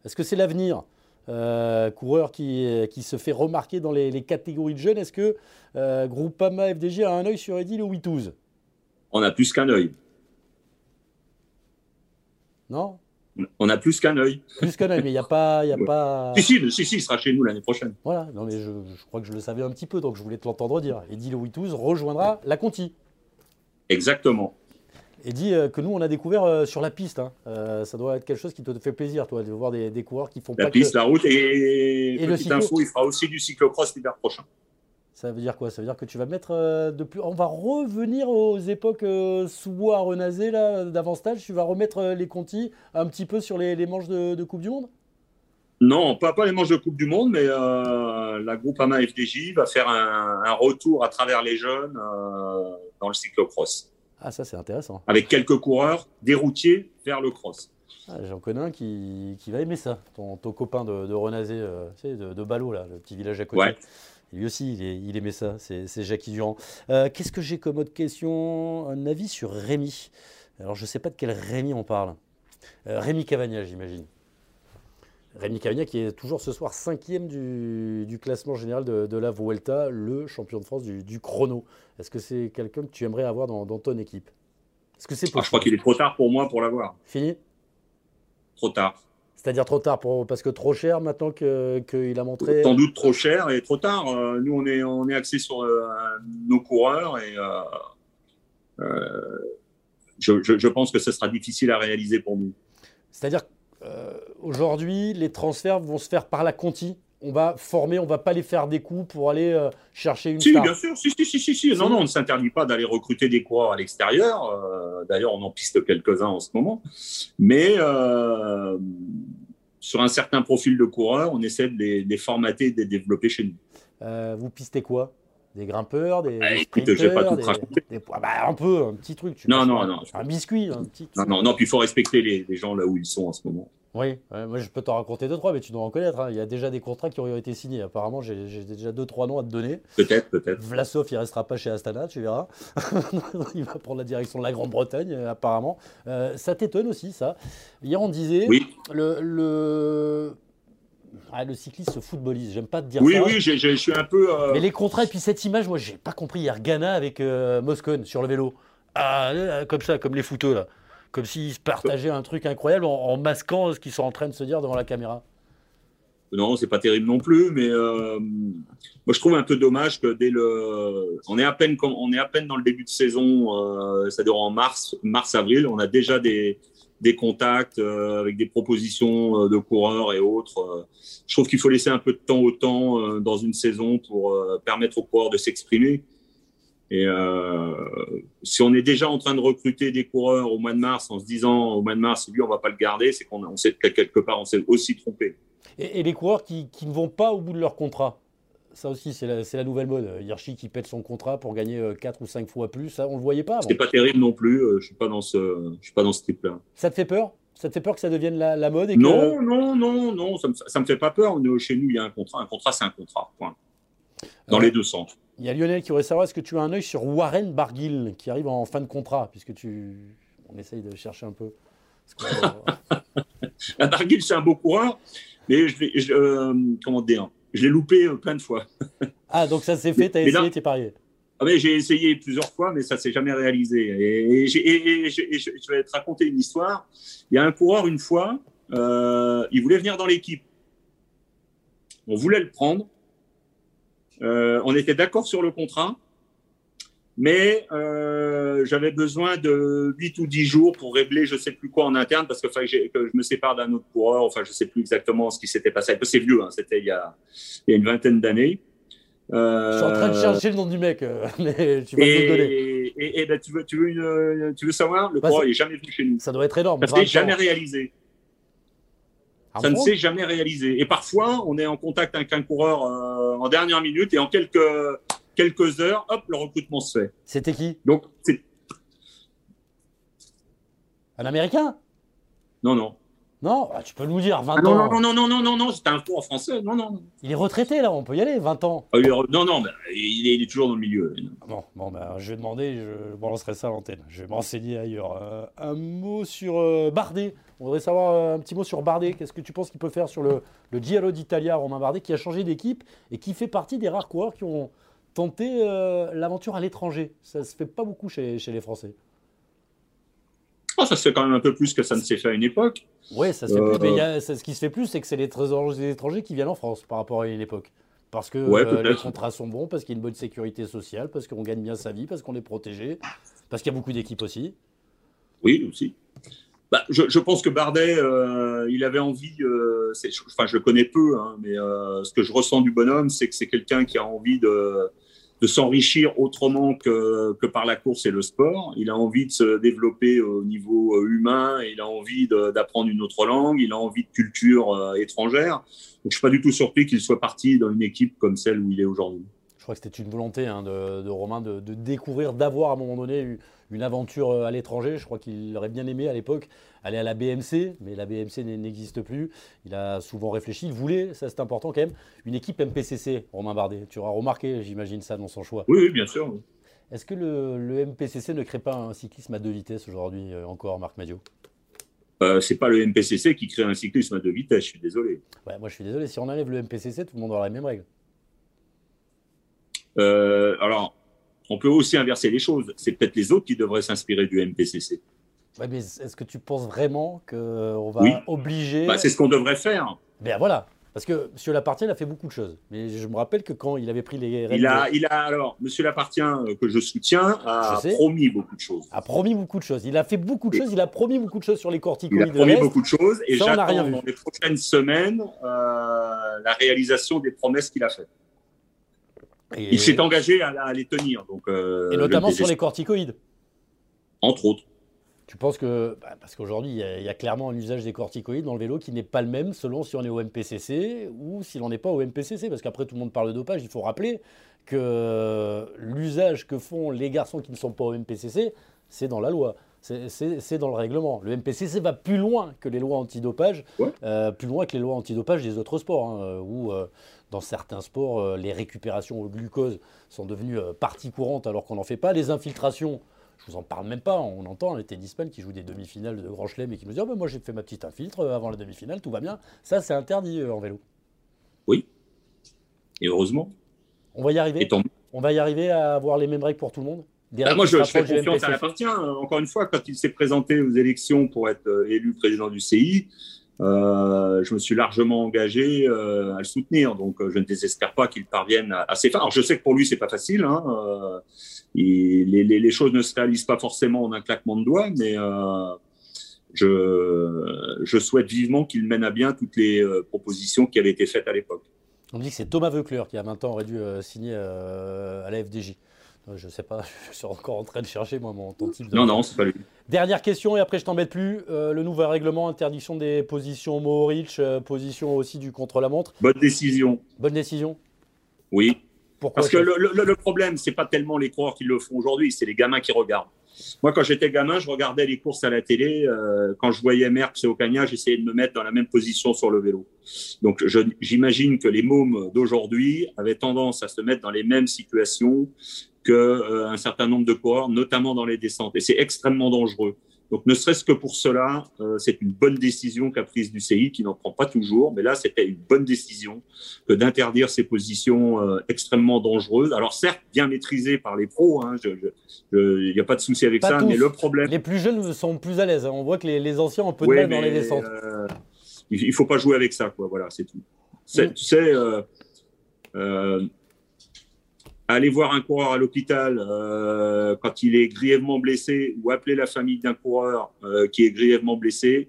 est-ce que c'est l'avenir? Euh, coureur qui, se fait remarquer dans les, catégories de jeunes. Est-ce que euh, Groupama FDG a un œil sur Eddie Le Witouz on a plus qu'un œil. Non On a plus qu'un œil. Plus qu'un œil, mais il n'y a pas. Y a pas... Si, si, si, si, il sera chez nous l'année prochaine. Voilà, non, mais je, crois que je le savais un petit peu, donc je voulais te l'entendre dire. Eddie Louis rejoindra la Conti. Exactement. Et dit euh, que nous, on a découvert euh, sur la piste. Hein. Euh, ça doit être quelque chose qui te fait plaisir, toi, de voir des, des coureurs qui font la pas piste, la route et, et petite info, il fera aussi du cyclocross l'hiver prochain. Ça veut dire quoi? Ça veut dire que tu vas mettre euh, de plus. On va revenir aux époques euh, sous bois Renazé, là, d'avant-stage. Tu vas remettre euh, les Conti un petit peu sur les, manches de, Coupe du Monde? Non, pas, pas les manches de Coupe du Monde, mais la groupe AMA FDJ va faire un, retour à travers les jeunes dans le cyclocross. Ah, ça, c'est intéressant. Avec quelques coureurs, des routiers vers le cross. Ah, J'en connais un qui, va aimer ça, ton, copain de, de Renazé, de, de Ballot, là, le petit village à côté. Ouais. Lui aussi, il, aimait ça, c'est Jackie Durand. Euh, qu'est-ce que j'ai comme autre question Un avis sur Rémi? Alors, je ne sais pas de quel Rémi on parle. Euh, Rémi Cavagna, j'imagine. Rémi Cavagna qui est toujours ce soir cinquième du, classement général de, la Vuelta, le champion de France du, chrono. Est-ce que c'est quelqu'un que tu aimerais avoir dans, ton équipe? Est-ce que c'est ah, Je crois qu'il est trop tard pour moi pour l'avoir. Fini? Trop tard. C'est-à-dire trop tard pour, parce que trop cher maintenant qu'il a montré. Sans doute trop cher et trop tard. Euh, nous, on est, on est axé sur euh, nos coureurs et euh, je, pense que ce sera difficile à réaliser pour nous. C'est-à-dire qu'aujourd'hui, les transferts vont se faire par la Conti. On va former, on va pas les faire des coups pour aller chercher une si, bien sûr, si, si, si, si, Non, non, on ne s'interdit pas d'aller recruter des coureurs à l'extérieur. D'ailleurs, on en piste quelques-uns en ce moment. Mais sur un certain profil de coureur, on essaie de les, formater et de les développer chez nous. Euh, vous pistez quoi? Des grimpeurs des, ah, écoute, je vais pas tout des, ah, bah, Un peu, un petit truc. non, non, non. Un biscuit, un petit. Non, non, non, puis il faut respecter les, les gens là où ils sont en ce moment. Oui, moi je peux t'en raconter deux, trois, mais tu dois en connaître. Hein. Il y a déjà des contrats qui auraient été signés. Apparemment, j'ai déjà deux, trois noms à te donner. Peut-être, peut-être. Vlasov, il restera pas chez Astana, tu verras. il va prendre la direction de la Grande-Bretagne, euh, apparemment. Euh, ça t'étonne aussi, ça. Hier, on disait. Oui. Le. le... Ah, le cycliste se footballise, j'aime pas te dire ça. Oui, oui, je suis un peu. Euh, mais les contrats, et puis cette image, moi, j'ai pas compris hier. Ghana avec Moscone sur le vélo. Ah, comme ça, comme les footeux, là comme s'ils partageaient un truc incroyable en, masquant ce qu'ils sont en train de se dire devant la caméra. Non, c'est pas terrible non plus, mais euh, moi je trouve un peu dommage que dès le, on est à peine on est à peine dans le début de saison, euh, dure en mars, mars avril, on a déjà des contacts euh, avec des propositions de coureurs et autres. je trouve qu'il faut laisser un peu de temps au temps dans une saison pour permettre aux coureurs de s'exprimer. Et euh, si on est déjà en train de recruter des coureurs au mois de mars en se disant au mois de mars, lui, on va pas le garder, c'est qu'on on sait que quelque part, on s'est aussi trompé. Et, les coureurs qui, qui, ne vont pas au bout de leur contrat? Ça aussi, c'est la, la, nouvelle mode. Hirschi qui pète son contrat pour gagner 4 euh, ou 5 fois plus, ça, on ne le voyait pas. C'est pas terrible non plus, euh, je ne suis pas dans ce, je suis pas dans ce type-là. Ça te fait peur? Ça te fait peur que ça devienne la, la mode et Non, non, non, non, ça ne me, me, fait pas peur. Chez nous, il y a un contrat. Un contrat, c'est un contrat, point. Dans les deux sens. Il y a Lionel qui voudrait savoir est-ce que tu as un œil sur Warren Barguil qui arrive en fin de contrat, puisque tu. On essaye de chercher un peu. Barguil, c'est un beau coureur, mais je, euh, comment dire, je l'ai loupé euh, plein de fois. ah, donc ça s'est fait, tu as essayé, tu es parié. Ah, j'ai essayé plusieurs fois, mais ça ne s'est jamais réalisé. Et, je vais te raconter une histoire. Il y a un coureur, une fois, euh, il voulait venir dans l'équipe. On voulait le prendre. Euh, on était d'accord sur le contrat, mais euh, j'avais besoin de 8 ou 10 jours pour régler je sais plus quoi en interne parce que, que, je me sépare d'un autre coureur. Enfin, je sais plus exactement ce qui s'était passé. C'est vieux, hein, c'était il, y a, une vingtaine d'années. Euh, je suis en train de chercher le nom du mec, mais tu vas et, me donner. Et, ben, tu, veux, tu, veux une, tu veux savoir? Le bah, coureur, il n'est jamais venu chez nous. Ça doit être énorme. Ça ne jamais réalisé. Ah ça ne s'est jamais réalisé. Et parfois, on est en contact avec un coureur euh, en dernière minute et en quelques, quelques heures, hop, le recrutement se fait. C'était qui? Donc, c'est. Un Américain? Non, non. Non, bah, tu peux nous dire 20 ah, non, ans. Non, non, non, non, non, non, c'était un cours français. Non, non. Il est retraité là, on peut y aller, 20 ans. Ah, non, non, bah, il, est, toujours dans le milieu. Bon, bon bah, je vais demander, je balancerai ça à l'antenne. Je vais m'enseigner ailleurs. Euh, un mot sur euh, Bardet. On voudrait savoir euh, un petit mot sur Bardet. Qu'est-ce que tu penses qu'il peut faire sur le, le Giro d'Italia, Romain Bardet, qui a changé d'équipe et qui fait partie des rares coureurs qui ont tenté l'aventure à l'étranger? Ça se fait pas beaucoup chez, chez les Français. Oh, ça se fait quand même un peu plus que ça ne s'est fait à une époque. Oui, ça se fait plus. Mais euh, ce qui se fait plus, c'est que c'est les trésoriers étrangers qui viennent en France par rapport à une époque. Parce que euh, les contrats sont bons, parce qu'il y a une bonne sécurité sociale, parce qu'on gagne bien sa vie, parce qu'on est protégé, parce qu'il y a beaucoup d'équipes aussi. Oui, aussi. Bah, je, pense que Bardet, euh, il avait envie, enfin je le connais peu, hein, mais ce que je ressens du bonhomme, c'est que c'est quelqu'un qui a envie de, de s'enrichir autrement que, que par la course et le sport. Il a envie de se développer au niveau humain, il a envie d'apprendre une autre langue, il a envie de culture étrangère. Donc, je suis pas du tout surpris qu'il soit parti dans une équipe comme celle où il est aujourd'hui. Je crois que c'était une volonté hein, de, Romain de, découvrir, d'avoir à un moment donné une aventure euh, à l'étranger. Je crois qu'il aurait bien aimé à l'époque aller à la BMC, mais la BMC n'existe plus. Il a souvent réfléchi. Il voulait, ça c'est important quand même, une équipe MPCC, Romain Bardet. Tu auras remarqué, j'imagine, ça dans son choix. Oui, bien sûr. Est-ce que le, MPCC ne crée pas un cyclisme à deux vitesses aujourd'hui euh, encore, Marc Madio? Euh, c'est pas le MPCC qui crée un cyclisme à deux vitesses, je suis désolé. Ouais, moi je suis désolé, si on enlève le MPCC, tout le monde aura les mêmes règles. Euh, alors, on peut aussi inverser les choses. C'est peut-être les autres qui devraient s'inspirer du MPCC. Ouais, mais est-ce que tu penses vraiment qu'on va obliger. Bah, c'est ce qu'on devrait faire. Ben voilà. Parce que M. Lapartien a fait beaucoup de choses. Mais je me rappelle que quand il avait pris les règles. Il a, il a alors, M. Lapartien, euh, que je soutiens, a promis beaucoup de choses. A promis beaucoup de choses. Il a fait beaucoup de choses. Il a promis beaucoup de choses sur les corticoïdes. Il a promis beaucoup de choses. Et j'attends dans les prochaines semaines euh, la réalisation des promesses qu'il a faites. Il s'est engagé à, les tenir. Donc, euh, et notamment sur les corticoïdes. Entre autres. Tu penses que, bah, parce qu'aujourd'hui, il y, a clairement un usage des corticoïdes dans le vélo qui n'est pas le même selon si on est au MPCC ou si l'on n'est pas au MPCC. Parce qu'après, tout le monde parle de dopage. Il faut rappeler que l'usage que font les garçons qui ne sont pas au MPCC, c'est dans la loi. C'est dans le règlement. Le MPCC va plus loin que les lois antidopage, euh, plus loin que les lois antidopage des autres sports, hein, où euh, dans certains sports, euh, les récupérations au glucose sont devenues partie courante alors qu'on n'en fait pas. Les infiltrations, je vous en parle même pas. On entend les tennisman qui jouent des demi-finales de Grand Chelem et qui nous disent oh, ben, Moi, j'ai fait ma petite infiltre avant la demi-finale, tout va bien. Ça, c'est interdit euh, en vélo. Oui. Et heureusement. On va y arriver. On va y arriver à avoir les mêmes règles pour tout le monde bah, moi, je, fais confiance à l'appartient. Encore une fois, quand il s'est présenté aux élections pour être euh, élu président du CI, euh, je me suis largement engagé euh, à le soutenir, donc euh, je ne désespère pas qu'il parvienne à, ses fins. Alors je sais que pour lui c'est pas facile, hein, euh, les, les, les, choses ne se réalisent pas forcément en un claquement de doigts, mais euh, je, je, souhaite vivement qu'il mène à bien toutes les propositions qui avaient été faites à l'époque. On me dit que c'est Thomas Veucler qui a 20 ans aurait dû signer à la FDJ. Je ne sais pas, je suis encore en train de chercher moi mon ton type de. Non, non, c'est pas lui. Dernière question et après je t'embête plus. Euh, le nouveau règlement, interdiction des positions Mohoric, euh, position aussi du contre-la-montre. Bonne décision. Bonne décision Oui. Pourquoi Parce que le, le, le problème, c'est pas tellement les coureurs qui le font aujourd'hui, c'est les gamins qui regardent. Moi, quand j'étais gamin, je regardais les courses à la télé. Euh, quand je voyais Merckx et Ocagna, j'essayais de me mettre dans la même position sur le vélo. Donc, j'imagine que les mômes d'aujourd'hui avaient tendance à se mettre dans les mêmes situations qu'un euh, certain nombre de coureurs, notamment dans les descentes. Et c'est extrêmement dangereux. Donc, ne serait-ce que pour cela, euh, c'est une bonne décision qu'a prise du CI, qui n'en prend pas toujours, mais là, c'était une bonne décision que d'interdire ces positions euh, extrêmement dangereuses. Alors, certes, bien maîtrisées par les pros, il hein, n'y a pas de souci avec ça, mais le problème. Les plus jeunes sont plus à l'aise. Hein. On voit que les, anciens ont un peu de mal dans les descentes. il ne faut pas jouer avec ça, quoi. Voilà, c'est tout. Mm. Tu sais, aller voir un coureur à l'hôpital euh, quand il est grièvement blessé ou appeler la famille d'un coureur euh, qui est grièvement blessé,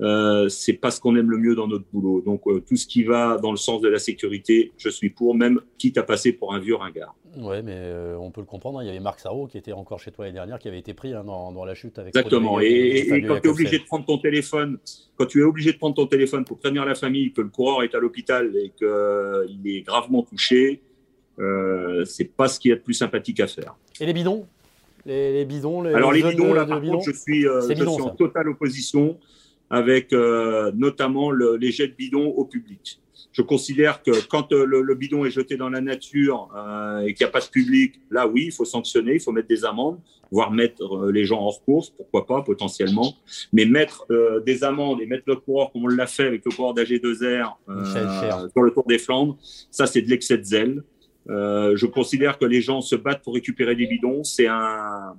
euh, c'est pas ce qu'on aime le mieux dans notre boulot. Donc euh, tout ce qui va dans le sens de la sécurité, je suis pour, même quitte à passer pour un vieux ringard. Ouais, mais euh, on peut le comprendre. Hein. Il y avait Marc Sarro qui était encore chez toi l'année dernière, qui avait été pris hein, dans, dans, la chute avec. Exactement. Et, et, quand tu es obligé de prendre ton téléphone, quand tu es obligé de prendre ton téléphone pour prévenir la famille que le coureur est à l'hôpital et qu'il est gravement touché, euh, c'est pas ce qui est le plus sympathique à faire. Et les bidons? Les, bidons Alors les bidons, là par contre, je suis, euh, en totale opposition avec euh, notamment les jets de bidons au public. Je considère que quand le, bidon est jeté dans la nature et qu'il n'y a pas de public, là oui, il faut sanctionner, il faut mettre des amendes, voire mettre les gens hors course, pourquoi pas potentiellement. Mais mettre des amendes et mettre le coureur comme on l'a fait avec le coureur d'AG2R sur le Tour des Flandres, ça c'est de l'excès de zèle. Euh, je considère que les gens se battent pour récupérer des bidons. C'est un,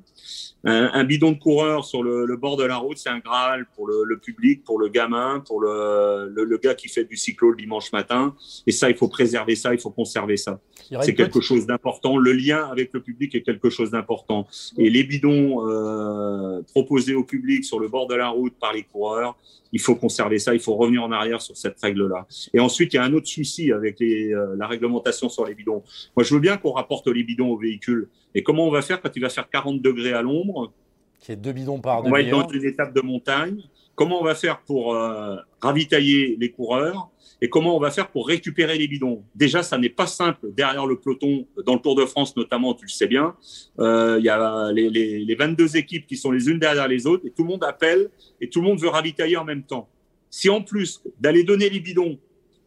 Un, bidon de coureur sur le, bord de la route, c'est un graal pour le, public, pour le gamin, pour le, le, gars qui fait du cyclo le dimanche matin. Et ça, il faut préserver ça, il faut conserver ça. C'est quelque chose d'important. Le lien avec le public est quelque chose d'important. Et les bidons euh, proposés au public sur le bord de la route par les coureurs, il faut conserver ça, il faut revenir en arrière sur cette règle-là. Et ensuite, il y a un autre souci avec les, euh, la réglementation sur les bidons. Moi, je veux bien qu'on rapporte les bidons au véhicule. Et comment on va faire quand il va faire 40 degrés à l'ombre Qui est deux bidons par On va être dans une étape de montagne. Comment on va faire pour euh, ravitailler les coureurs et comment on va faire pour récupérer les bidons? Déjà, ça n'est pas simple derrière le peloton, dans le Tour de France notamment, tu le sais bien. Euh, il y a les, les, les, 22 équipes qui sont les unes derrière les autres et tout le monde appelle et tout le monde veut ravitailler en même temps. Si en plus d'aller donner les bidons,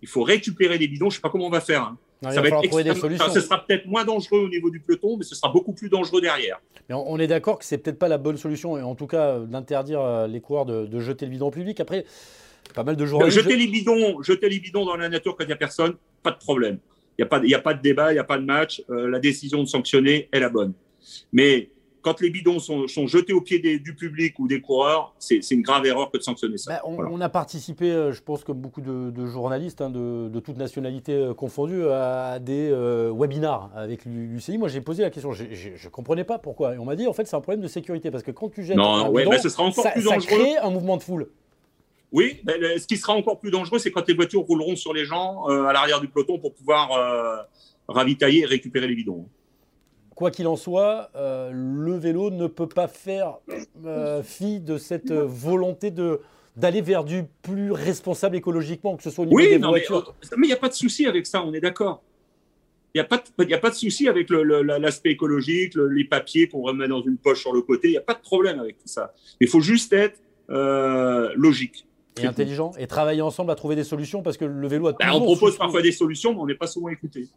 il faut récupérer les bidons, je sais pas comment on va faire. Hein. Ça va être des solutions. ce sera peut-être moins dangereux au niveau du peloton, mais ce sera beaucoup plus dangereux derrière. Mais on est d'accord que c'est peut-être pas la bonne solution, et en tout cas d'interdire euh, les coureurs de, de, jeter le bidon au public. Après, pas mal de jours. Jeter les bidons, jeter les bidons dans la nature quand il n'y a personne, pas de problème. Il n'y a, pas, a pas de débat, il n'y a pas de match. Euh, la décision de sanctionner est la bonne. Mais quand les bidons sont, jetés au pied du public ou des coureurs, c'est une grave erreur que de sanctionner ça. Bah, on, a participé, euh, je pense, comme beaucoup de, journalistes hein, de, de, toute nationalité euh, confondue, à des webinars avec l'UCI. Moi, j'ai posé la question, je ne comprenais pas pourquoi. Et on m'a dit, en fait, c'est un problème de sécurité parce que quand tu jettes non, un bidon, ce sera encore plus dangereux. ça crée un mouvement de foule. Oui, ben, ce qui sera encore plus dangereux, c'est quand les voitures rouleront sur les gens euh, à l'arrière du peloton pour pouvoir euh, ravitailler et récupérer les bidons. Quoi qu'il en soit, euh, le vélo ne peut pas faire fi de cette volonté de d'aller vers du plus responsable écologiquement, que ce soit au niveau des voitures. Mais il n'y a pas de souci avec ça, on est d'accord. Il n'y a, pas de, a pas de souci avec l'aspect écologique, les papiers qu'on remet dans une poche sur le côté. Il n'y a pas de problème avec tout ça. Il faut juste être logique et intelligent et travailler ensemble à trouver des solutions parce que le vélo a bah, On propose parfois des solutions, mais on n'est pas souvent écouté.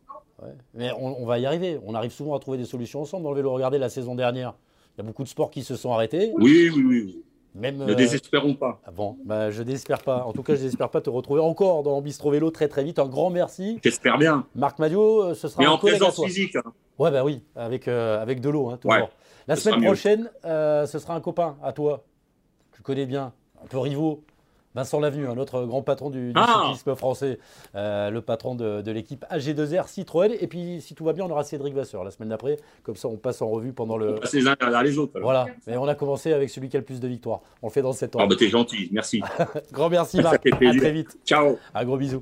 Mais on, va y arriver. On arrive souvent à trouver des solutions ensemble dans le vélo. Regardez la saison dernière. Il y a beaucoup de sports qui se sont arrêtés. Oui, oui, oui. Même, ne euh, désespérons pas. Ah bon, bah, je désespère pas. En tout cas, je n'espère pas te retrouver encore dans Bistro Vélo très très vite. Un grand merci. J'espère bien. Marc Madio, euh, ce sera Mais en présence physique. Hein. Ouais, bah oui, avec, euh, avec de l'eau, hein, toujours. La semaine prochaine, ce sera un copain à toi. Tu connais bien, un peu rivaux. Vincent Lavenu, un autre grand patron du, ah. cyclisme français, euh, le patron de, l'équipe AG2R Citroën. Et puis, si tout va bien, on aura Cédric Vasseur la semaine d'après. Comme ça, on passe en revue pendant le. On les uns derrière les autres. Voilà. Mais on a commencé avec celui qui a le plus de victoires. On le fait dans cette ordre. Ah, bah, t'es gentil. Merci. grand merci, Marc. À très vite. Ciao. Un gros bisou.